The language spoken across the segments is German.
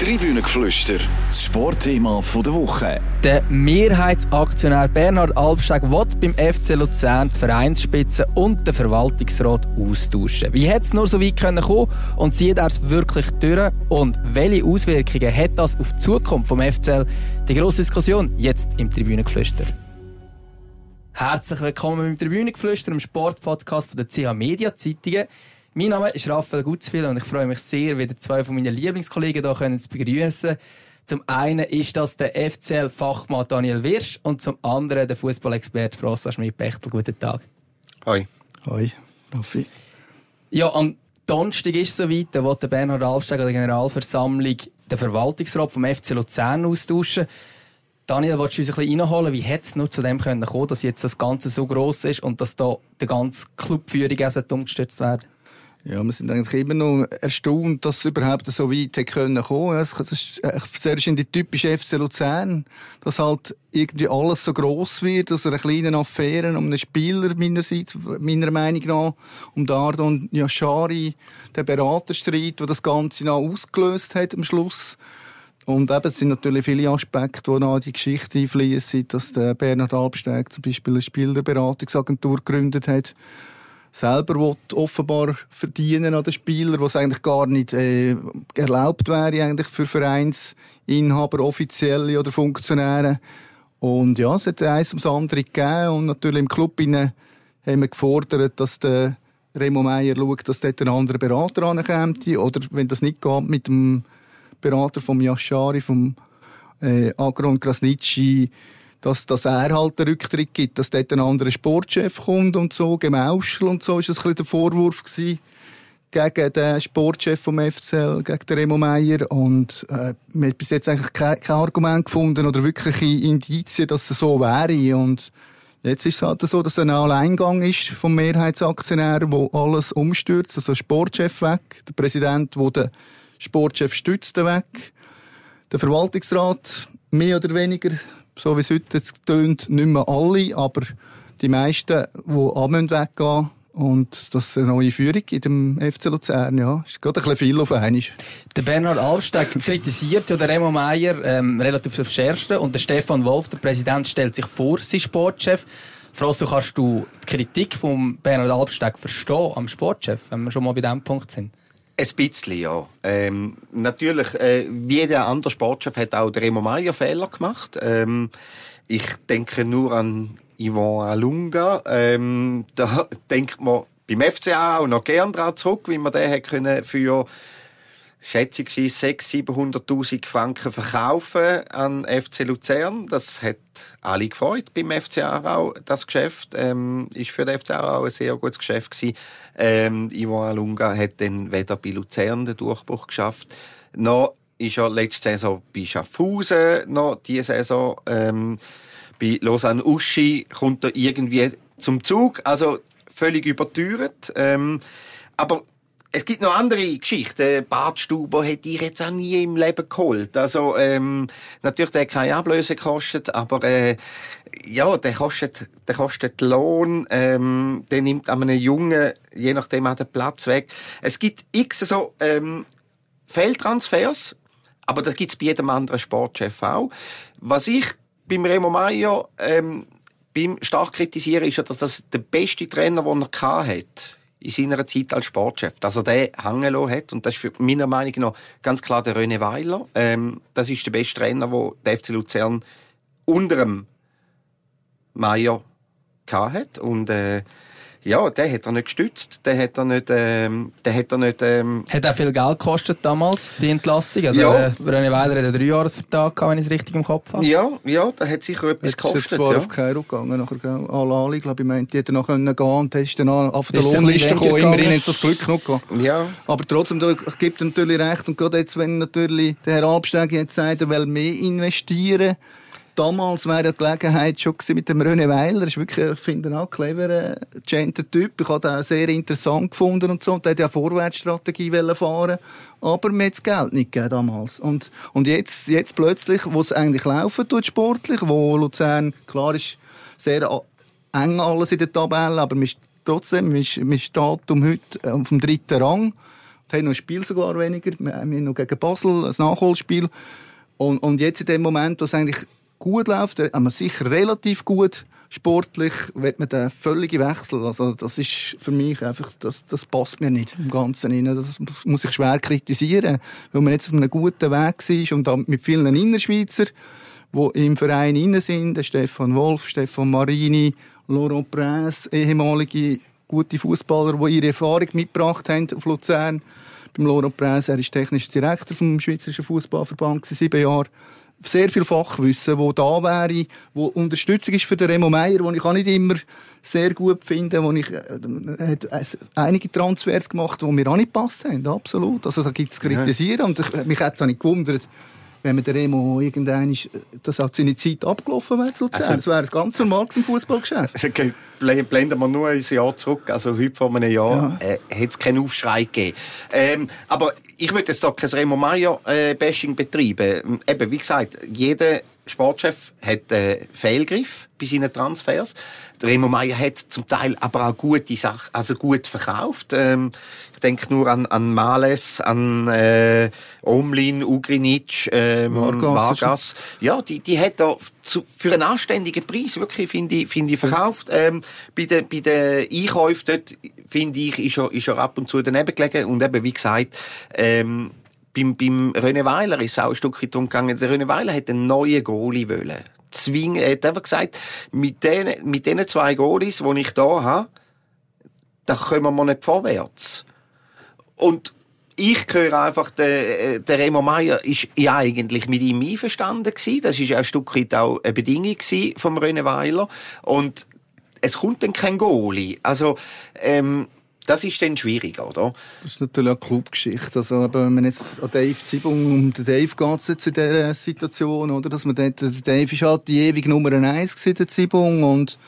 Tribünengeflüster, das Sportthema der Woche. Der Mehrheitsaktionär Bernhard Albsteg will beim FC Luzern die Vereinsspitze und den Verwaltungsrat austauschen. Wie hätte es nur so weit kommen und zieht er es wirklich durch? Und welche Auswirkungen hat das auf die Zukunft vom FCL? Die grosse Diskussion jetzt im Tribünengeflüster. Herzlich willkommen im Tribünengeflüster, im Sportpodcast der CH Media Zeitungen. Mein Name ist Raphael Gutzwil und ich freue mich sehr, wieder zwei von meinen Lieblingskollegen hier können zu begrüßen. Zum einen ist das der FCL-Fachmann Daniel Wirsch und zum anderen der Fußballexperte François Schmidt-Bechtel. Guten Tag. Hi. Hi, Raffi. Ja, am Donnerstag ist es soweit, da wird der Bernhard Alfsteg an der Generalversammlung den Verwaltungsrat vom FC Luzern austauschen. Daniel, willst du uns ein bisschen reinholen? Wie hätte es nur zu dem kommen können, dass jetzt das Ganze so gross ist und dass da die ganze Clubführung umgestürzt werden? Ja, wir sind eigentlich immer noch erstaunt, dass es überhaupt so weit hätte können kommen. Das ist sehr die typische FC Luzern, dass halt irgendwie alles so gross wird, aus einer kleinen Affäre um einen Spieler meinerseits, meiner Meinung nach, um Dardon Yashari, der Beraterstreit, der das Ganze noch ausgelöst hat am Schluss. Und eben, es sind natürlich viele Aspekte, die noch in die Geschichte einfließen, dass der Bernhard Albsteg zum Beispiel eine Spielerberatungsagentur gegründet hat, selber will, offenbar verdienen an den Spielern, was eigentlich gar nicht äh, erlaubt wäre eigentlich für Vereinsinhaber, Offizielle oder Funktionäre. Und ja, es hat eins ums andere gegeben und natürlich im Club haben wir gefordert, dass der Remo Meier schaut, dass dort ein anderer Berater ankommt oder wenn das nicht geht, mit dem Berater vom Yashari, vom äh, Agron Krasnitschi, dass, dass er halt den Rücktritt gibt, dass dort ein anderer Sportchef kommt und so, Gemauschel und so, ist das ein bisschen der Vorwurf gewesen gegen den Sportchef vom FCL, gegen den Remo Meier und äh, man hat bis jetzt eigentlich kein, kein Argument gefunden oder wirkliche Indizien, dass es so wäre und Jetzt ist es halt so, dass ein Alleingang ist vom Mehrheitsaktionär, wo alles umstürzt. Also der Sportchef weg, der Präsident, der den Sportchef stützt, weg. Der Verwaltungsrat mehr oder weniger so wie es heute tönt, nicht mehr alle, aber die meisten, die anmüssen weggehen, und das ist eine neue Führung in dem FC Luzern, ja. Ist gerade ein bisschen viel auf einmal. Der Bernhard Alsteg kritisiert ja den Remo Meier ähm, relativ aufs Schärfste und der Stefan Wolf, der Präsident, stellt sich vor, sein Sportchef. Frosso, kannst du die Kritik von Bernhard Alsteg verstehen am Sportchef, wenn wir schon mal bei diesem Punkt sind? Ein bisschen, ja. Ähm, natürlich, äh, wie jeder andere Sportchef hat auch der Remo Meier Fehler gemacht. Ähm, ich denke nur an Yvonne Alunga. Ähm, da denkt man beim FCA auch noch gern dran zurück, wie man den hat können für schätzungsweise 600.000, 700.000 Franken verkaufen an FC Luzern. Das hat alle gefreut beim FC Aarau, das Geschäft. Ähm, ist für den FC Aarau ein sehr gutes Geschäft gewesen. Ähm, Ivo Alunga hat dann weder bei Luzern den Durchbruch geschafft, noch ist er letzte Saison bei Schaffhausen, noch diese Saison ähm, bei Lausanne Uschi kommt er irgendwie zum Zug. Also völlig überteuert. Ähm, aber es gibt noch andere Geschichten. Bart Stuber hätte ich jetzt auch nie im Leben geholt. Also, ähm, natürlich, der hat keine Ablöse gekostet, aber, äh, ja, der kostet, der kostet Lohn, ähm, der nimmt an einem Jungen, je nachdem auch den Platz weg. Es gibt x so, ähm, Fehltransfers, aber das gibt's bei jedem anderen Sportchef auch. Was ich beim Remo Meier, ähm, beim stark kritisieren, ist ja, dass das der beste Trainer, den er hat in seiner Zeit als Sportchef, dass er den hängen hat. Und das ist für meiner Meinung nach ganz klar der René Weiler. Ähm, das ist der beste Trainer, den der FC Luzern unter dem Meier hat. Und äh, ja, der hat er nicht gestützt, der hat er nicht, ähm, der hat er nicht, ähm, Hat auch viel Geld gekostet damals, die Entlassung? Also, ja. äh, René Weiler hat einen Dreijahresvertrag gehabt, wenn ich es richtig im Kopf habe. Ja, ja, der hat sicher etwas gekostet. Ist zwar ja. auf Kairo gegangen, nachher, Al-Ali, glaube ich, meinte, die hätte noch gehen können und ist dann auf der Lohnliste gekommen, immerhin hat das Glück noch gehabt. Ja. Aber trotzdem, da gibt natürlich recht, und gerade jetzt, wenn natürlich der Herr Albsteg jetzt sagt, er will mehr investieren, damals wäre die Gelegenheit schon mit dem René Weiler. Er ist wirklich, ich finde ihn auch cleverer, gentler Typ. Ich habe ihn auch sehr interessant gefunden und so. Und er hat ja Vorwärtsstrategie fahren aber mir hat das Geld nicht gegeben damals. Und, und jetzt, jetzt plötzlich, wo es eigentlich laufen tut, sportlich, wo Luzern, klar ist, sehr eng alles in der Tabelle, aber man ist trotzdem, man, ist, man steht um heute auf dem dritten Rang haben noch ein Spiel sogar weniger. Wir haben noch gegen Basel ein Nachholspiel. Und, und jetzt in dem Moment, wo es eigentlich gut läuft, haben wir sicher relativ gut sportlich, wird man den völligen Wechsel. Also, das ist für mich einfach, das, das passt mir nicht im Ganzen rein. Das muss ich schwer kritisieren, weil man jetzt auf einem guten Weg war und dann mit vielen Innerschweizer, die im Verein inne sind, Stefan Wolf, Stefan Marini, Laurent Prince, ehemalige gute Fußballer, die ihre Erfahrung mitgebracht haben auf Luzern. Beim Laurent Prince, er ist technischer Direktor vom Schweizerischen Fußballverband, sieben Jahre sehr viel Fachwissen, wo da wäre, wo Unterstützung ist für den Remo Meier, wo ich auch nicht immer sehr gut finde, wo ich äh, hat einige Transfers gemacht, die mir auch nicht passen absolut. Also da gibt es kritisieren ja. und ich, mich hat es auch nicht gewundert, wenn man der Remo irgendein ist, dass auch seine Zeit abgelaufen wäre zu Also, das wäre ein ganz normales im Fußballgeschäft. Also, okay, blenden wir nur ein Jahr zurück, also heute vor einem Jahr, ja. äh, hätte es keinen Aufschrei gegeben. Ähm, aber ich würde jetzt doch kein Remo Meier-Bashing äh, betreiben. Eben, wie gesagt, jeder Sportchef hat äh, Fehlgriff bei seinen Transfers. Der Remo Meier hat zum Teil aber auch gute Sachen, also gut verkauft. Ähm, ich denke nur an, an Males, an äh, Omlin, Ugrinic, ähm, Vargas. Vargas. Ja, die, die hat er zu, für einen anständigen Preis wirklich, finde ich, finde ich, verkauft. Ähm, bei den, bei den Einkäufen dort, finde ich, ist er, ist er ab und zu daneben gelegen. Und eben, wie gesagt, ähm, beim, beim René Weiler ist es auch ein Stückchen darum gegangen, der René Weiler hat einen neuen Goalie wollen. Zwingen, er hat einfach gesagt, mit den, mit den zwei Goalies, die ich hier habe, da kommen wir nicht vorwärts. Und ich höre einfach, der, der Remo Meier ist ja eigentlich mit ihm einverstanden gewesen. Das ist ja ein Stück weit auch eine Bedingung vom René Weiler. Und es kommt dann kein Goalie. Also, ähm, das ist dann schwierig, oder? Das ist natürlich eine Clubgeschichte. Also, wenn man jetzt an Dave Zibung, um den Dave geht es jetzt in dieser Situation, oder? Dass man dort, der Dave ist halt die ewige Nummer eins gewesen, der Zibung, und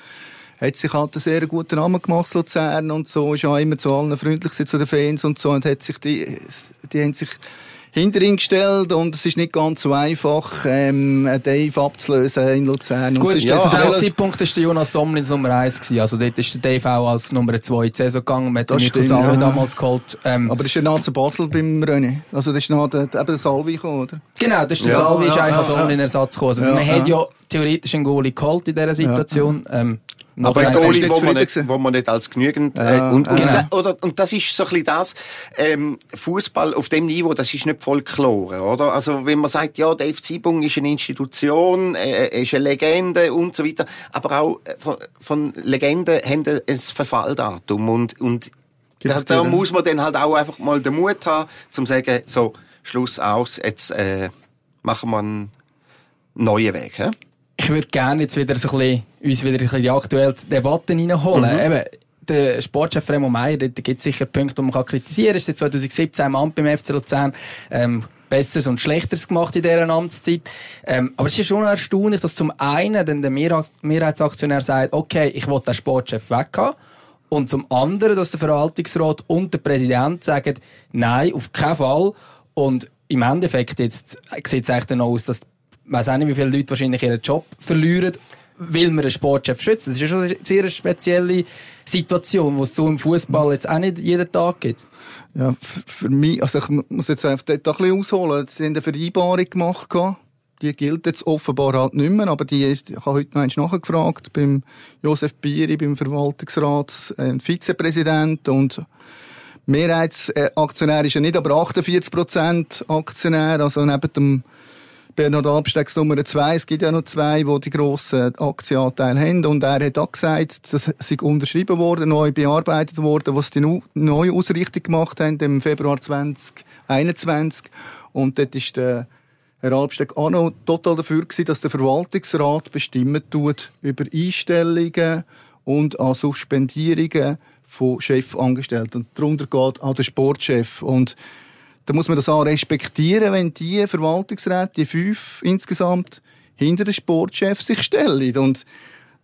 hat sich halt einen sehr guten Namen gemacht, Luzern und so, ist auch immer zu allen freundlich zu den Fans und so, und hat sich die, die haben sich hinter ihn gestellt und es ist nicht ganz so einfach, ähm, Dave abzulösen in Luzern. Gut, ja. zu dem Zeitpunkt war Jonas Somlins Nummer 1 gewesen. Also dort ist der Dave auch als Nummer 2 in die Saison gegangen. Man hat den Nico Salvi ja. damals geholt. Ähm, Aber das ist ja nach zu Basel beim René. Also das ist nach der, eben der Salvi gekommen, oder? Genau, das ist der ja, Salvi, ist ja, eigentlich als Somlin-Ersatz gekommen. Also man hat ja theoretisch einen Goalie geholt in dieser Situation. Ähm, aber ein Goalie, wo man, nicht, wo man nicht als genügend, ja, äh, und, und, genau. oder, und das ist so ein bisschen das, ähm, Fußball auf dem Niveau, das ist nicht Folklore, oder? Also, wenn man sagt, ja, der FC Bung ist eine Institution, äh, ist eine Legende und so weiter, aber auch äh, von, von Legenden haben ein Verfalldatum und, und da, da muss man dann halt auch einfach mal den Mut haben, zum sagen, so, Schluss aus, jetzt, äh, machen wir einen neuen Weg, hä? Ich würde gerne jetzt wieder so ein bisschen, uns wieder ein bisschen die aktuelle Debatte reinholen. Mhm. Eben, der Sportchef Remo Meier, da gibt es sicher Punkte, die man kann kritisieren kann. Er ist seit 2017 im Amt beim FC Luzern. Ähm, Besseres und Schlechteres gemacht in dieser Amtszeit. Ähm, aber es ist schon erstaunlich, dass zum einen dann der Mehrheitsaktionär sagt, okay, ich will den Sportchef weghaben. Und zum anderen, dass der Verwaltungsrat und der Präsident sagen, nein, auf keinen Fall. Und im Endeffekt jetzt sieht es echt dann aus, dass weiß auch nicht, wie viele Leute wahrscheinlich ihren Job verlieren, weil man einen Sportchef schützt. Das ist schon eine sehr spezielle Situation, die es so im Fußball jetzt auch nicht jeden Tag gibt. Ja, für mich, also ich muss jetzt einfach dort ein bisschen ausholen. Sie haben eine Vereinbarung gemacht, die gilt jetzt offenbar halt nicht mehr, aber die ist, ich habe heute noch nachgefragt, beim Josef Bieri, beim Verwaltungsrat, ein Vizepräsident und Mehrheitsaktionär ist er nicht, aber 48% Aktionär, also neben dem Bernhard Albstecks Nummer zwei. Es gibt ja noch zwei, die die grossen Aktienanteile haben. Und er hat auch gesagt, dass sie unterschrieben worden, neu bearbeitet worden, was die neue Ausrichtung gemacht haben im Februar 2021. Und dort ist der Herr Albsteck auch noch total dafür gewesen, dass der Verwaltungsrat bestimmen tut über Einstellungen und an Suspendierungen von Chefangestellten. Und darunter geht auch der Sportchef. Und da muss man das auch respektieren, wenn die Verwaltungsräte, die fünf insgesamt, hinter den Sportchef sich stellen. Und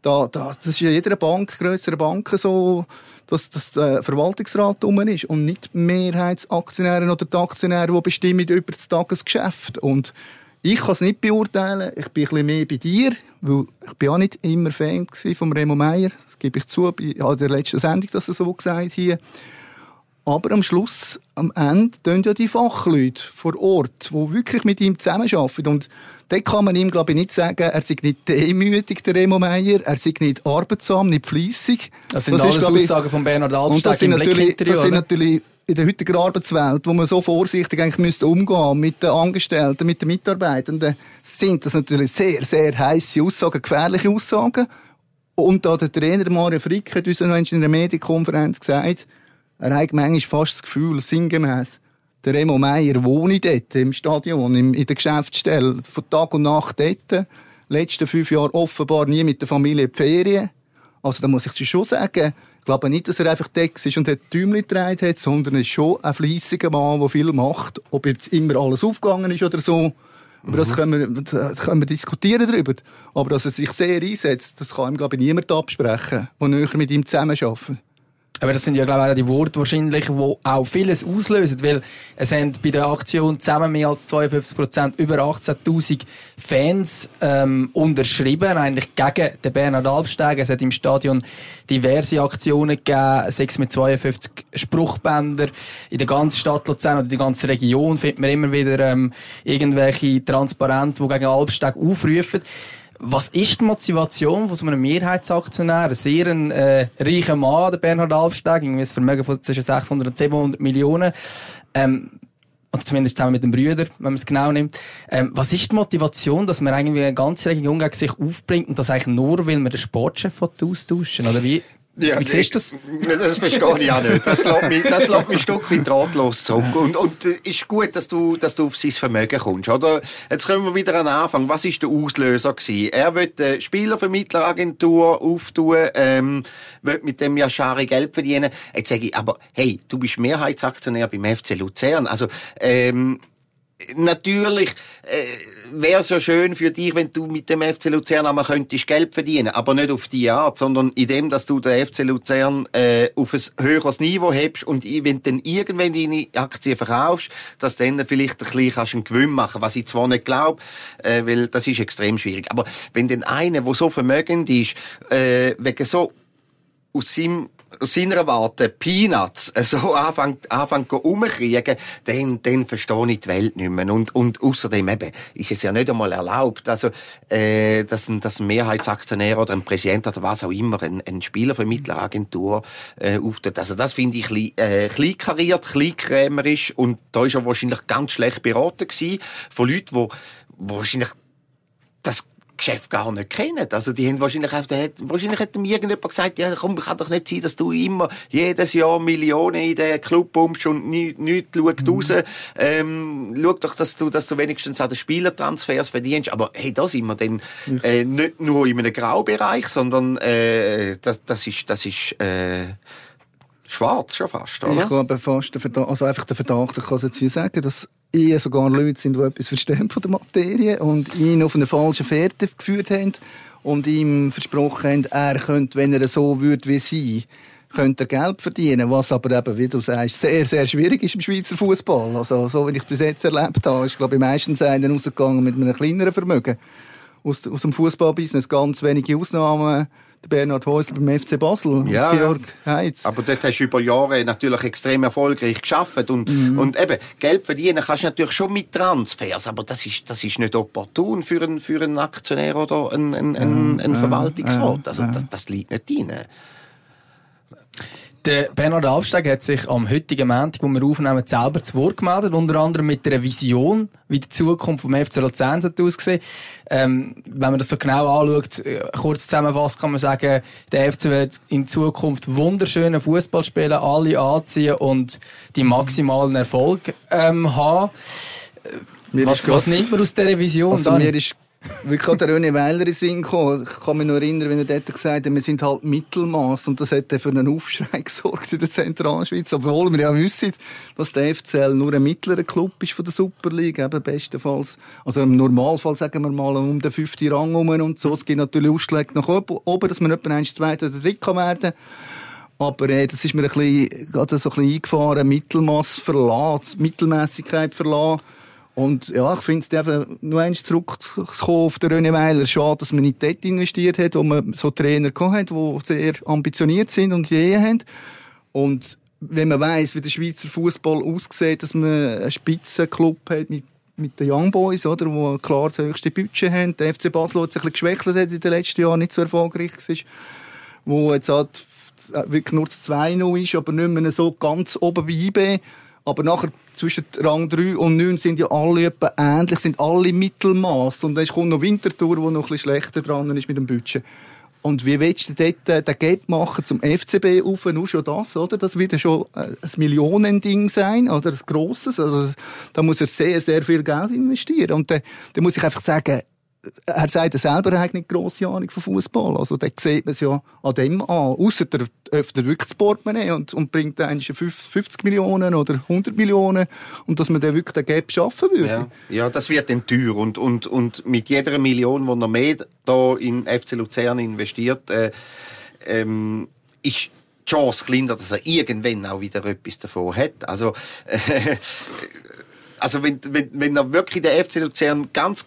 da, da, das ist ja jeder Bank, größere Bank so, dass, dass der Verwaltungsrat rum ist und nicht Mehrheitsaktionäre oder die Aktionäre, die bestimmen über das Tagesgeschäft. Und ich kann es nicht beurteilen. Ich bin ein bisschen mehr bei dir, weil ich bin auch nicht immer Fan von Remo Meier. Das gebe ich zu. Ich habe in der letzten Sendung das so gesagt hier. Aber am Schluss, am Ende, tun ja die Fachleute vor Ort, die wirklich mit ihm zusammenarbeiten. Und dort kann man ihm, glaube ich, nicht sagen, er sei nicht demütig, der Remo Meier, er sei nicht arbeitsam, nicht fleissig. Das sind das alles ist, Aussagen von Bernhard Albsteg im Blick Das sind natürlich in der heutigen Arbeitswelt, wo man so vorsichtig eigentlich müsste umgehen mit den Angestellten, mit den Mitarbeitenden, sind das natürlich sehr, sehr heiße Aussagen, gefährliche Aussagen. Und da der Trainer Mario Frick hat uns noch in einer Medienkonferenz gesagt, er hat manchmal fast das Gefühl, sinngemäß, der Remo Meier wohne dort im Stadion, in der Geschäftsstelle, von Tag und Nacht dort. Letzten fünf Jahre offenbar nie mit der Familie in die Ferien. Also da muss ich schon sagen, ich glaube nicht, dass er einfach Dex ist und hat Tümli getragen hat, sondern er ist schon ein fleissiger Mann, der viel macht. Ob jetzt immer alles aufgegangen ist oder so, aber mhm. das können wir, da können wir diskutieren darüber. Aber dass er sich sehr einsetzt, das kann ihm, glaube ich, niemand absprechen, der näher mit ihm zusammenarbeitet. Aber das sind ja, glaube ich, auch die Worte wahrscheinlich, die auch vieles auslösen, weil es haben bei der Aktion zusammen mehr als 52 Prozent über 18.000 Fans ähm, unterschrieben, eigentlich gegen den Bernhard Albsteg. Es hat im Stadion diverse Aktionen gegeben, sechs mit 52 Spruchbänder. In der ganzen Stadt Luzern oder in der ganzen Region findet man immer wieder ähm, irgendwelche Transparente, die gegen Albsteg aufrufen. Was ist die Motivation von so einem Mehrheitsaktionär? Ein sehr äh, reicher Mann, der Bernhard Alfsteg, irgendwie ein Vermögen von zwischen 600 und 700 Millionen. Ähm, oder zumindest zusammen mit den Brüdern, wenn man es genau nimmt. Ähm, was ist die Motivation, dass man irgendwie eine ganze Region gegen sich aufbringt und das eigentlich nur, weil man den Sportchef austauschen Oder wie? Ja, Wie siehst du das? Das verstehe ich auch nicht. Das lässt mich, das lässt mich ein Stück weit ratlos zurück. Und, und äh, ist gut, dass du, dass du auf sein Vermögen kommst, oder? Jetzt kommen wir wieder an den Anfang. Was ist der Auslöser gewesen? Er will eine Spielervermittleragentur auftun, ähm, will mit dem Yashari Geld verdienen. Jetzt sage ich, aber hey, du bist Mehrheitsaktionär beim FC Luzern. Also, ähm, natürlich äh, wäre es ja schön für dich, wenn du mit dem FC Luzern einmal könntest Geld verdienen, aber nicht auf die Art, sondern in dem, dass du den FC Luzern äh, auf ein höheres Niveau hebst und wenn du dann irgendwann deine Aktien verkaufst, dass dann vielleicht ein bisschen kannst einen Gewinn machen, was ich zwar nicht glaube, äh, weil das ist extrem schwierig. Aber wenn dann einer, der so vermögend ist, äh, wegen so aus seinem aus seiner Warte Peanuts so anfängt, anfängt umkriegen, dann, dann verstehe ich die Welt nicht mehr. Und, und außerdem eben, ist es ja nicht einmal erlaubt, also, äh, dass ein, dass ein Mehrheitsaktionär oder ein Präsident oder was auch immer ein, ein Spielervermittleragentur äh, auftut. Also das finde ich klein, äh, kleinkariert, kleinkrämerisch und da ist er wahrscheinlich ganz schlecht beraten gewesen von Leuten, die wahrscheinlich das Geschäft gar nicht kennen. Also die haben wahrscheinlich, hat, wahrscheinlich hat mir irgendjemand gesagt, ja komm, kann doch nicht sein, dass du immer jedes Jahr Millionen in den Club pumpst und nichts nicht schaut mhm. raus. Ähm, schau doch, dass du, dass du wenigstens an den Spielertransfers verdienst. Aber hey, da sind wir dann äh, nicht nur in einem Graubereich, sondern äh, das, das ist, das ist äh, schwarz schon fast, oder? Ich habe fast den Verdacht, also einfach den Verdacht, ich kann es jetzt hier sagen, dass eher sogar Leute sind, die etwas verstehen von der Materie und ihn auf eine falsche Fährte geführt haben und ihm versprochen haben, er könnte, wenn er so würde wie sie, könnte er Geld verdienen, was aber eben, wie du sagst, sehr, sehr schwierig ist im Schweizer Fußball. Also, so wie ich bis jetzt erlebt habe, ist, glaube ich, meistens einer rausgegangen mit einem kleineren Vermögen. Aus, aus dem Fußballbusiness ganz wenige Ausnahmen Bernhard Häusler beim FC Basel, ja, Georg Heitz. Aber dort hast du über Jahre natürlich extrem erfolgreich geschafft und, mhm. und eben, Geld verdienen kannst du natürlich schon mit Transfers, aber das ist, das ist nicht opportun für einen, für einen Aktionär oder einen, einen, einen, einen Verwaltungsrat. Also das, das liegt nicht drin. Der Bernhard Alfsteg hat sich am heutigen Montag, wo wir aufnehmen, selber zu Wort gemeldet, unter anderem mit einer Vision, wie die Zukunft vom FC Luzern aussehen ähm, Wenn man das so genau anschaut, äh, kurz zusammenfasst, kann man sagen, der FC wird in Zukunft wunderschönen Fußball spielen, alle anziehen und die maximalen Erfolg ähm, haben. was, was nimmt man aus dieser Vision? Also mir ist wirklich der René Weiler in Sinn gekommen. Ich kann mich noch erinnern, wenn er dort gesagt hat, wir sind halt Mittelmaß und das hat für einen Aufschrei gesorgt in der Zentralschweiz. Obwohl wir ja wissen, dass der FCL nur ein mittlerer Club ist von der Super League, eben bestenfalls. Also im Normalfall sagen wir mal um den fünften Rang herum und so. Es gibt natürlich Ausschläge nach oben, dass man etwa eins, zweiter oder dritt kann werden aber äh, das ist mir ein bisschen, gerade so ein bisschen eingefahren, Mittelmaß verlassen, Mittelmäßigkeit verlassen. Und ja, ich finde es einfach, nur eins zurückzukommen auf den René Weiler. Schade, dass man nicht dort investiert hat, wo man so Trainer gehabt hat, die sehr ambitioniert sind und Ideen haben. Und wenn man weiss, wie der Schweizer Fußball aussieht, dass man einen Spitzenclub hat mit mit den Young Boys, oder, wo klar das höchste Budget haben. Der FC Basel hat sich ein bisschen geschwächelt hat in den letzten Jahren, nicht so erfolgreich war. Wo jetzt halt wirklich nur das 2-0 ist, aber nicht mehr so ganz oben bei IB. Aber nachher zwischen Rang 3 und 9 sind ja alle etwa ähnlich, sind alle Mittelmaß. Und dann kommt noch Winterthur, wo noch ein bisschen schlechter dran ist mit dem Budget. Und wie willst du dort äh, den Gap machen zum FCB auf? Nur schon das, oder? Das wird schon äh, ein Millionending sein, oder? Ein grosses. Also, da muss er sehr, sehr viel Geld investieren. Und dann, dann muss ich einfach sagen, er sagt selber, er hat nicht grosse Ahnung von Fußball. Also, da sieht man es ja an dem an. Ausser der öffnet wirklich das Portemonnaie und, und bringt dann 50 Millionen oder 100 Millionen und dass man dann wirklich den Gap schaffen würde. Ja, ja das wird dann teuer und, und, und mit jeder Million, die er mehr da in FC Luzern investiert, äh, ähm, ist die Chance kleiner, dass er irgendwann auch wieder etwas davon hat. Also, äh, also wenn, wenn, wenn er wirklich den FC Luzern ganz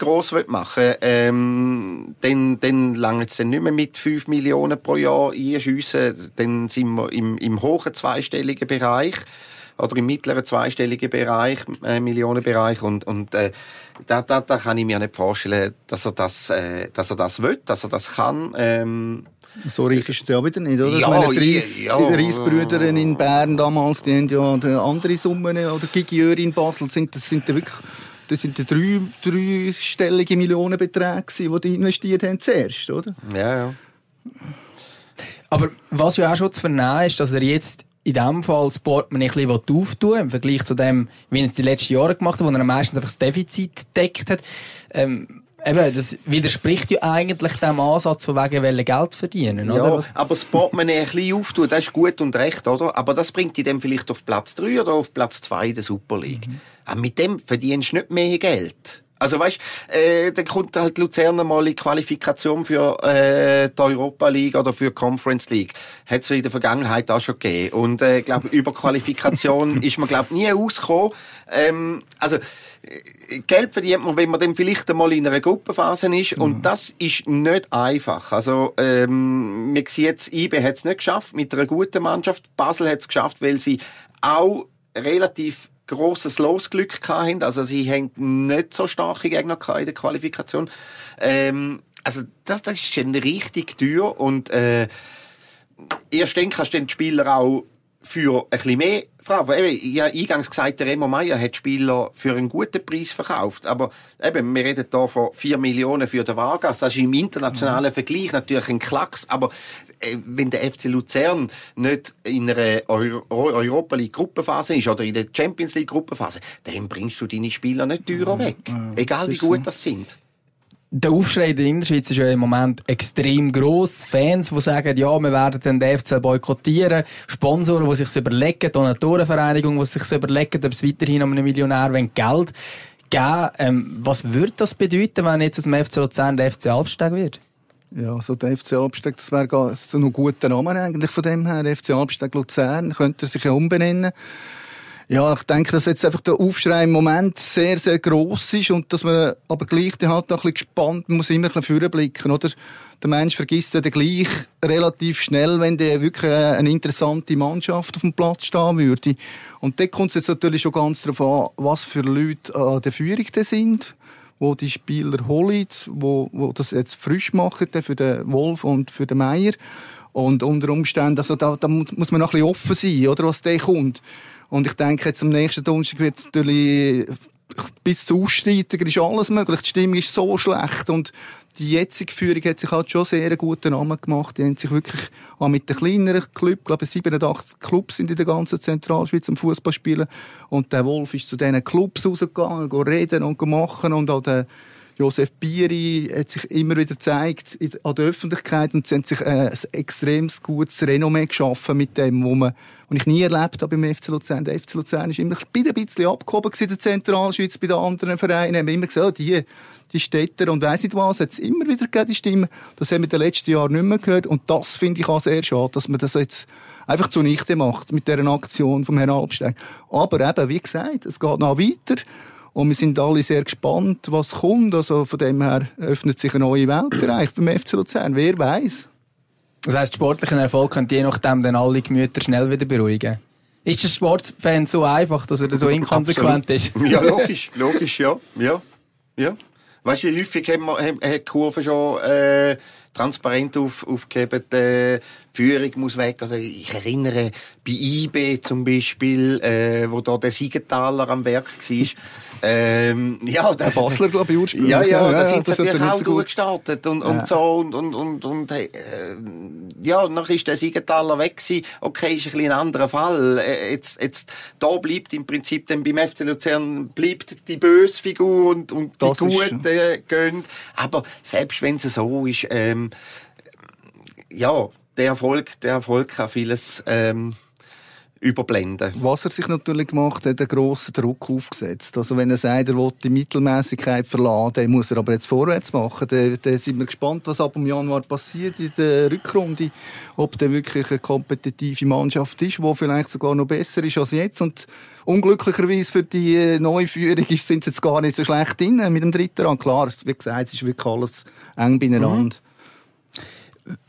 machen will, ähm, dann, dann langt es dann nicht mehr mit 5 Millionen pro Jahr einschiessen. Dann sind wir im, im hohen zweistelligen Bereich oder im mittleren zweistelligen Bereich, äh, Millionenbereich und, und äh, da, da, da kann ich mir nicht vorstellen, dass er das, äh, dass er das will, dass er das kann. Ähm, so reich ist er ja wieder nicht, oder? Ja, meine, die Reis, ja, die Reisbrüder in Bern damals, die haben ja andere Summen, oder Gigieur in Basel, sind, das sind wirklich das sind drei, dreistellige Millionenbeträge, die die investiert haben zuerst, oder? Ja, ja. Aber was ja auch schon zu vernehmen ist, dass er jetzt in diesem Fall das Portemonnaie ein bisschen auftun im Vergleich zu dem, wie er es die letzten Jahre gemacht hat, wo er meistens einfach das Defizit deckt hat. Ähm, Eben, das widerspricht ja eigentlich dem Ansatz, von wegen Geld verdienen, ja, oder? aber das Portemonnaie ein bisschen auftun, das ist gut und recht, oder? Aber das bringt dich dann vielleicht auf Platz 3 oder auf Platz 2 der Super League. Mhm. Aber mit dem verdienst du nicht mehr Geld. Also weißt, äh, dann kommt halt Luzern mal in Qualifikation für äh, die Europa League oder für die Conference League. Hat es in der Vergangenheit auch schon gegeben. Und äh, glaube über Qualifikation ist man glaube nie ausgekommen. Ähm, also Geld verdient man, wenn man dann vielleicht einmal in einer Gruppenphase ist. Mhm. Und das ist nicht einfach. Also, ähm, man sieht jetzt, IB hat es nicht geschafft mit einer guten Mannschaft. Basel hat es geschafft, weil sie auch relativ grosses Losglück hatten. Also sie haben nicht so starke Gegner in der Qualifikation. Ähm, also das, das ist schon richtig teuer und äh, erst dann kannst du den Spieler auch für ein bisschen mehr fragen. Eben, ich habe eingangs gesagt, der Remo Meier hat Spieler für einen guten Preis verkauft. Aber eben, wir reden hier von 4 Millionen für den Vargas. Das ist im internationalen mhm. Vergleich natürlich ein Klacks. Aber äh, wenn der FC Luzern nicht in einer Euro Europa League Gruppenphase ist oder in der Champions League Gruppenphase, dann bringst du deine Spieler nicht teurer mhm. weg. Egal wie gut das sind der Aufschrei in der Innerschweiz ist ja im Moment extrem gross. Fans, die sagen, ja, wir werden den FCL boykottieren. Sponsoren, die sich überlegen, Donatorenvereinigungen, die sich überlegen, ob es weiterhin um einen Millionär Geld geben ähm, Was würde das bedeuten, wenn jetzt aus dem FC Luzern der FC Albsteg wird? Ja, so der FC Albsteg, das wäre so ein guter Name eigentlich von dem her. FC Albsteg Luzern könnte er sich ja umbenennen. Ja, ich denke, dass jetzt einfach der Aufschrei im Moment sehr, sehr gross ist und dass man aber gleich halt auch ein bisschen gespannt man muss immer ein bisschen vorblicken, oder? Der Mensch vergisst ja gleich relativ schnell, wenn der wirklich eine interessante Mannschaft auf dem Platz stehen würde. Und da kommt es jetzt natürlich schon ganz darauf an, was für Leute an der Führung sind wo die Spieler holen, wo, wo das jetzt frisch machen für den Wolf und für den Meier. Und unter Umständen, also da, da muss man noch ein bisschen offen sein, oder, was der kommt. Und ich denke, jetzt am nächsten Donnerstag wird es natürlich bis zu Ausstreitiger ist alles möglich. Die Stimmung ist so schlecht und die jetzige Führung hat sich halt schon sehr einen guten Namen gemacht. Die haben sich wirklich auch mit den kleineren Clubs, ich glaube 87 Clubs sind in der ganzen Zentralschweiz am Fußball spielen und der Wolf ist zu diesen Clubs rausgegangen, reden und machen und auch der Josef Bieri hat sich immer wieder gezeigt an der Öffentlichkeit und sie haben sich äh, ein extrem gutes Renommee geschaffen mit dem, wo man was ich nie erlebt habe beim FC Luzern. Der FC Luzern ist immer ein bisschen abgehoben in der Zentralschweiz bei den anderen Vereinen. Haben immer gesagt, oh, die, die Städter und weiss nicht was, hat es immer wieder gegeben, die Stimme. Das haben wir in den letzten Jahren nicht mehr gehört. Und das finde ich auch sehr schade, dass man das jetzt einfach zunichte macht mit dieser Aktion vom Herrn Albstein. Aber eben, wie gesagt, es geht noch weiter. Und wir sind alle sehr gespannt, was kommt. Also von dem her öffnet sich ein neuer Weltbereich beim FC Luzern. Wer weiß? Das heisst, sportlichen Erfolg könnt je nachdem dann alle Gemüter schnell wieder beruhigen? Ist der Sportfan so einfach, dass er so inkonsequent Absolut. ist? Ja, logisch, logisch, ja. ja, ja. Weißt du, wie häufig haben wir, haben, haben die Kurve schon äh, transparent auf, aufgegeben, äh, die Führung muss weg. Also ich erinnere bei IB zum Beispiel, äh, wo da der Siegenthaler am Werk war. Ähm, ja, Der Basler, glaube ich, ursprünglich. ja, ja, da ja, sind sie natürlich auch so gut- durchgestartet und, und Ja. so und, und, und, und äh, ja, dann ist der Siegenthaler weg gewesen. Okay, ist ein bisschen ein anderer Fall. Äh, Jetzt, jetzt, da bleibt im Prinzip dann beim FC Luzern bleibt die böse Figur und, und die gute gehen. Aber selbst wenn es so ist, ähm, ja, der Erfolg, der Erfolg kann vieles, ähm, überblenden. Was er sich natürlich gemacht hat, einen grossen Druck aufgesetzt. Also wenn er sagt, er will die Mittelmäßigkeit verlassen, dann muss er aber jetzt vorwärts machen. Dann, dann sind wir gespannt, was ab im Januar passiert in der Rückrunde. Ob der wirklich eine kompetitive Mannschaft ist, die vielleicht sogar noch besser ist als jetzt. Und unglücklicherweise für die äh, neue Führung ist- sind sie jetzt gar nicht so schlecht drin mit dem dritten Rang. Klar, wie gesagt, es ist wirklich alles eng beieinander.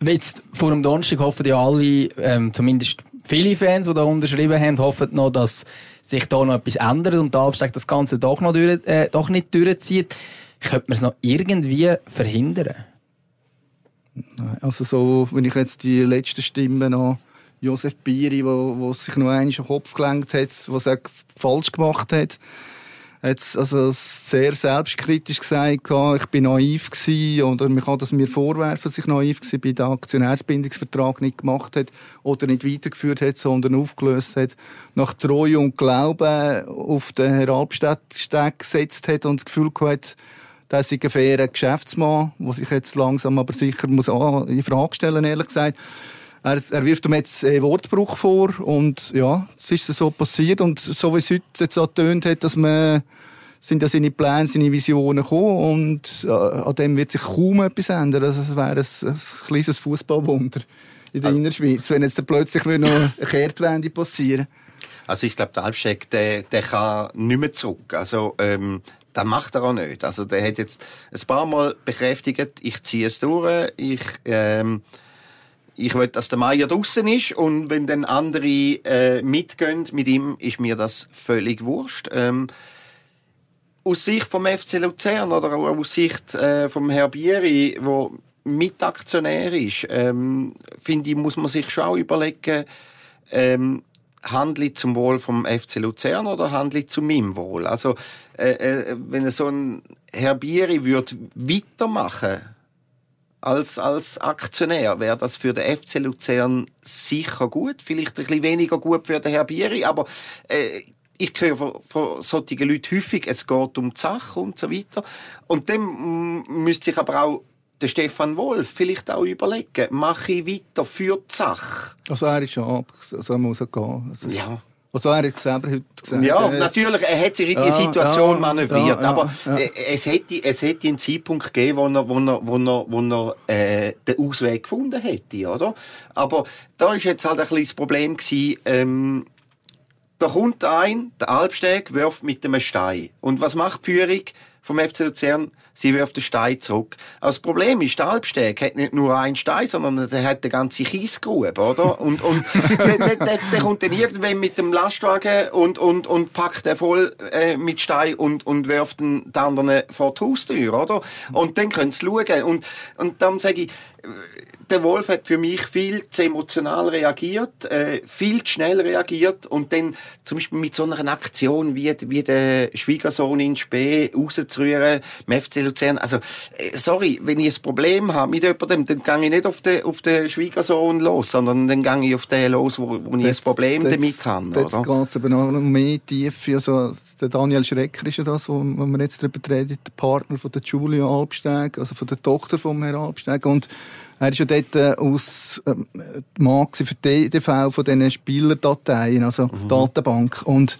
Jetzt vor dem Donnerstag hoffen ja alle, ähm, zumindest viele Fans, die da unterschrieben haben, hoffen noch, dass sich da noch etwas ändert und der Abstieg das Ganze doch, noch durch, äh, doch nicht durchzieht. Könnte man es noch irgendwie verhindern? Also so, wenn ich jetzt die letzte Stimme noch Josef Biri, wo, wo sich noch einmal den Kopf gelenkt hat, was er falsch gemacht hat, hat also sehr selbstkritisch gesagt, ich bin naiv gewesen, oder man kann das mir vorwerfen, dass ich naiv gewesen bin, den Aktionärsbindungsvertrag nicht gemacht hat oder nicht weitergeführt hat, sondern aufgelöst hat, nach Treue und Glauben auf den Herr Albsteg gesetzt hat und das Gefühl gehabt das ist ein fairer Geschäftsmann, der sich jetzt langsam aber sicher muss in Frage stellen, ehrlich gesagt. Er, er wirft ihm jetzt einen Wortbruch vor und ja, es ist so passiert und so wie es heute jetzt angetönt hat, dass man sind ja seine Pläne, seine Visionen gekommen und äh, an dem wird sich kaum etwas ändern. Also es wäre ein, ein kleines Fußballwunder in der Innerschweiz, wenn jetzt plötzlich noch eine Kehrtwende passieren. Also ich glaube, der Albsteg, der, der kann nicht mehr zurück. Also ähm, das macht er auch nicht. Also der hat jetzt ein paar Mal bekräftigt, ich ziehe es durch, ich ähm, ich will, dass der Meier draußen ist und wenn dann andere äh, mitgehen mit ihm, ist mir das völlig wurscht. Ähm, aus Sicht vom FC Luzern oder auch aus Sicht äh, vom Herr Bieri, wo Mitaktionär ist, ähm, finde ich, muss man sich schon auch überlegen, ähm, handle zum Wohl vom FC Luzern oder handle zu meinem Wohl? Also, äh, äh, wenn so ein Herr Bieri würde weitermachen als, als Aktionär, wäre das für den FC Luzern sicher gut. Vielleicht ein bisschen weniger gut für den Herr Bieri, aber äh, ich höre von, von solchen Leuten häufig, es geht um die Sache und so weiter. Und dann müsste sich aber auch der Stefan Wolf vielleicht auch überlegen, mache ich weiter für die Sache? Also er ist schon ab, also er muss gehen. Also, Ja. Also er hat es selber heute gesagt. Ja, Er- natürlich, er hat sich in die Ja, Situation ja, manövriert, ja, aber äh, es hätte, es hätte einen Zeitpunkt gegeben, wo er, wo er, wo er, wo er äh, den Ausweg gefunden hätte, oder? Aber da ist jetzt halt ein das Problem gewesen, ähm, da kommt ein, der Albsteg wirft mit einem Stein. Und was macht die Führung vom FC Luzern? Sie wirft den Stein zurück. Aber das Problem ist, der Albsteg hat nicht nur einen Stein, sondern der hat eine ganze Kiesgrube, oder? Und, und der, der, der, der kommt dann irgendwann mit dem Lastwagen und, und, und packt den voll äh, mit Stein und, und wirft den, den anderen vor die Haustür, oder? Und dann können sie schauen. Und, und dann sage ich, der Wolf hat für mich viel zu emotional reagiert, äh, viel zu schnell reagiert und dann zum Beispiel mit so einer Aktion wie, wie der Schwiegersohn in Spee rauszurühren, im FC Luzern. Also, äh, sorry, wenn ich ein Problem habe mit jemandem, dann gehe ich nicht auf den, auf den Schwiegersohn los, sondern dann gehe ich auf den los, wo, wo ich ein Problem Jetzt- damit habe. Oder? geht aber noch mehr tief. Also, der Daniel Schrecker ist ja das, wo, wir jetzt darüber reden, der Partner von der Julia Albsteg, also von der Tochter von Herrn Albsteg. Und er ist ja dort äh, aus ähm, Mann für die EDV von diesen Spielerdateien, also Datenbank. Und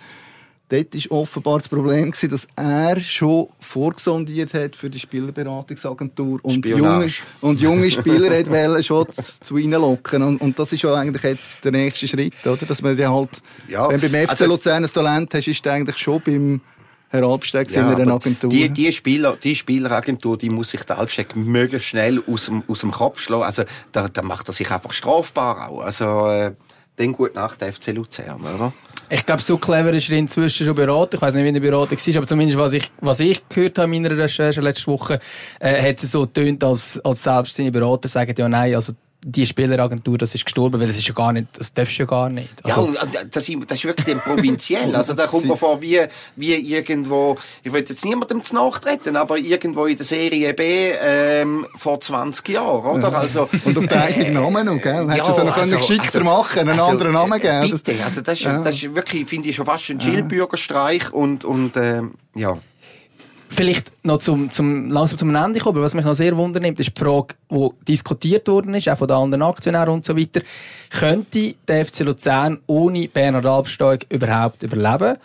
dort war offenbar das Problem, gewesen, dass er schon vorgesondiert hat für die Spielerberatungsagentur und junge, und junge Spieler hat wollen schon zu, zu ihnen locken. Und, und das ist ja eigentlich jetzt der nächste Schritt, oder? Dass man die halt, Ja, wenn du beim FC also- Luzern ein Talent hast, ist eigentlich schon beim Herr Albsteg in einer Agentur. Die, die, Spieler, die Spieleragentur, die muss sich der Albsteg möglichst schnell aus dem, aus dem Kopf schlagen. Also, da, da macht er sich einfach strafbar auch. Also, äh, dann gut nach der FC Luzern, oder? Ich glaube, so clever ist er inzwischen schon beraten. Ich weiß nicht, wie er beraten war, aber zumindest was ich, was ich gehört habe in meiner Recherche letzte Woche, äh, hat es so getönt, als, als selbst seine Berater sagen, ja nein, also die Spieleragentur, das ist gestorben, weil das ist ja gar nicht, das darfst du ja gar nicht. Also, ja, das, ist, das ist wirklich provinziell. Also da kommt man vor wie, wie irgendwo, ich will jetzt niemandem zu nachtreten, aber irgendwo in der Serie B ähm, vor 20 Jahren, oder? Ja. Also, Und auf den eigenen Namen noch, gell? Hättest du es ja noch also, geschickter also, machen einen also, anderen Namen geben. Bitte, also das ist, ja. das ist wirklich, finde ich, schon fast ein Schildbürgerstreich und, und ähm, ja. Vielleicht noch zum, zum, langsam zum Ende kommen, was mich noch sehr wundernimmt, ist die Frage, die diskutiert worden ist, auch von den anderen Aktionären und so weiter. Könnte der FC Luzern ohne Bernhard Albsteg überhaupt überleben?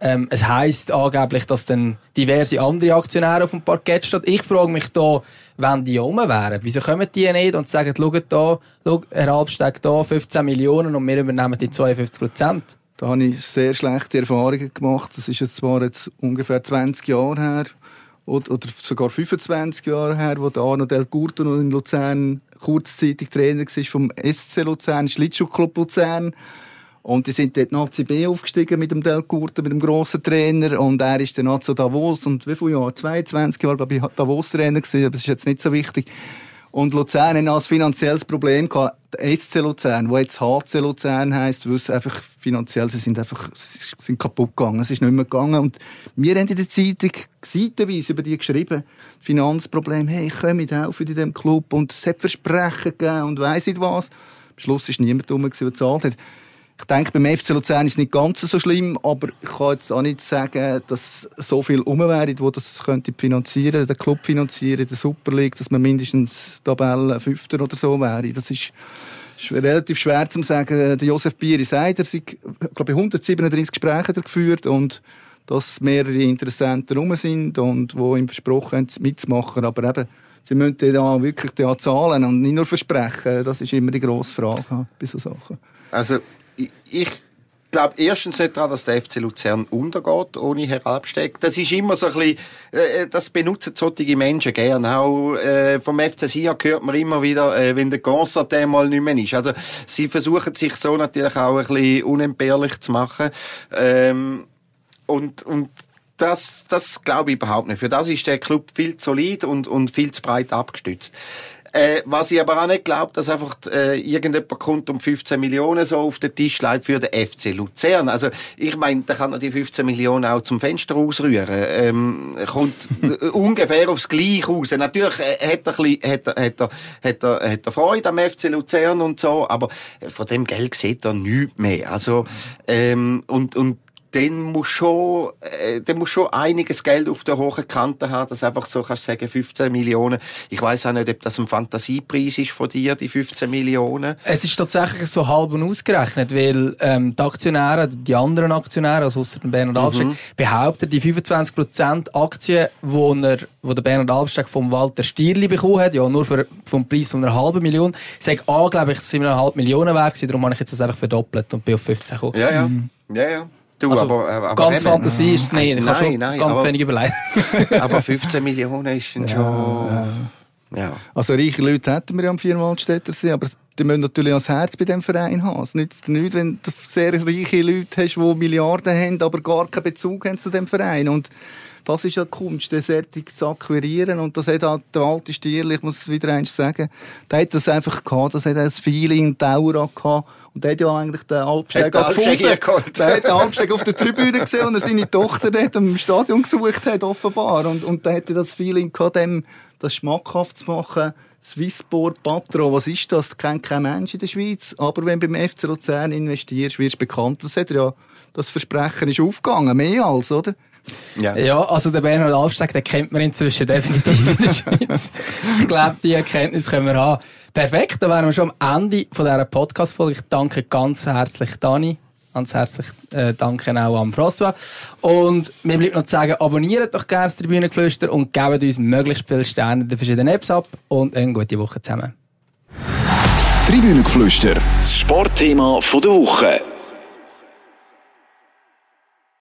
Ähm, es heisst angeblich, dass dann diverse andere Aktionäre auf dem Parkett stehen. Ich frage mich da, wenn die um wären, wieso kommen die nicht und sagen, schaut da, schau, Herr Albsteg da, 15 Millionen und wir übernehmen die 52 Prozent? Da habe ich sehr schlechte Erfahrungen gemacht. Das ist jetzt zwar jetzt ungefähr 20 Jahre her oder, sogar 25 Jahre her, wo der Arno Del Curto noch in Luzern kurzzeitig Trainer war vom SC Luzern, Schlittschuhclub Luzern. Und die sind dort nach CB aufgestiegen mit dem Del Curto, mit dem grossen Trainer. Und er ist dann zu Davos und wie viele Jahre? 22 Jahre, glaube ich, Davos-Trainer gewesen, aber das ist jetzt nicht so wichtig. Und Luzern hat ein finanzielles Problem gehabt. SC Luzern, wo jetzt HC Luzern heisst, weil es einfach finanziell, sie sind einfach, sie sind kaputt gegangen. Es ist nicht mehr gegangen. Und wir haben in der Zeitung seitenweise über die geschrieben. Finanzproblem, hey, mit helfen in diesem Club. Und es hat Versprechen gegeben und weiss nicht was. Am Schluss ist niemand rum, der gezahlt hat. Ich denke, beim FC Luzern ist es nicht ganz so schlimm, aber ich kann jetzt auch nicht sagen, dass so viel um wäre, wo das könnte finanzieren, den Club finanzieren, der Super League, dass man mindestens Tabellen Fünfter oder so wäre. Das ist, relativ schwer zu sagen. Der Josef Bieri sagt, er hat, glaube ich, 137 Gespräche geführt und dass mehrere Interessenten rum sind und wo ihm versprochen haben, mitzumachen. Aber eben, sie müssen da wirklich zahlen und nicht nur versprechen. Das ist immer die grosse Frage bei solchen Sachen. Also ich glaube erstens nicht daran, dass der FC Luzern untergeht ohne Herr Albsteg. Das ist immer so ein bisschen, äh, das benutzen solche Menschen gerne. Auch äh, vom FC Sia hört man immer wieder, äh, wenn der Concert mal nicht mehr ist. Also sie versuchen sich so natürlich auch ein bisschen unentbehrlich zu machen. Ähm, und, und das, das glaube ich überhaupt nicht. Für das ist der Club viel zu solid und, und viel zu breit abgestützt. Äh, was ich aber auch nicht glaube, dass einfach äh, irgendjemand kommt um 15 Millionen so auf den Tisch legt für den FC Luzern. Also ich meine, da kann er die 15 Millionen auch zum Fenster ausrühren. Ähm, kommt ungefähr aufs Gleiche raus. Natürlich äh, hat er, bisschen, hat, er, hat, er, hat, er, hat er Freude am FC Luzern und so, aber von dem Geld sieht er nichts mehr. Also ähm, und, und dann muss schon, äh, dann muss schon einiges Geld auf der hohen Kante haben, dass einfach so kannst sagen 15 Millionen. Ich weiß auch nicht, ob das ein Fantasiepreis ist von dir, die 15 Millionen. Es ist tatsächlich so halb ausgerechnet, weil ähm, die Aktionäre, die anderen Aktionäre, also ausser dem Bernhard Albsteg, mhm. behaupten, die 25% Aktien, wo, er, wo der Bernhard Albsteg vom Walter Stierli bekommen hat, ja nur für, vom Preis von einer halben Million, sage angeblich 7,5 Millionen wert darum habe ich jetzt das einfach verdoppelt und bin auf 15 gekommen. Ja, ja. Mhm. Ja, ja. Du, also, aber, aber, ganz eben, Fantasie ist es nicht. Ich nein, schon nein, ganz aber, wenig überlegen. aber 15 Millionen ist dann schon... Ja. ja. Also reiche Leute hätten wir ja am Vierwaldstädter See, aber die müssen natürlich auch das Herz bei diesem Verein haben. Es nützt nichts, wenn du sehr reiche Leute hast, die Milliarden haben, aber gar keinen Bezug haben zu dem Verein. Und das ist ja die Kunst, den Sättig zu akquirieren. Und das hat halt der alte Stierli, ich muss es wieder eins sagen, der hat das einfach gehabt, das hat ein Feeling, die Aura gehabt. Und der hat ja eigentlich den Alpsteg gefunden. Der hat den Alpsteg auf der Tribüne gesehen und er seine Tochter dort im Stadion gesucht hat, offenbar. Und, und der hatte das Feeling gehabt, dem das schmackhaft zu machen. Swissport, Patro, was ist das? Das kennt kein Mensch in der Schweiz. Aber wenn du beim FC Luzern investierst, wirst du bekannt. Das hat ja, das Versprechen ist aufgegangen, mehr als, oder? Ja. ja, also der Bernhard Alfsteg, den kennt man inzwischen definitiv in der Schweiz. ich glaube, die Erkenntnis können wir haben. Perfekt, dann wären wir schon am Ende von dieser Podcast-Folge. Ich danke ganz herzlich Dani. Ganz herzlich äh, danke auch an François. Und mir bleibt noch zu sagen, abonniert doch gerne das Tribünengeflüster und gebt uns möglichst viele Sterne in den verschiedenen Apps ab und eine gute Woche zusammen. Tribünengeflüster, das Sportthema der Woche.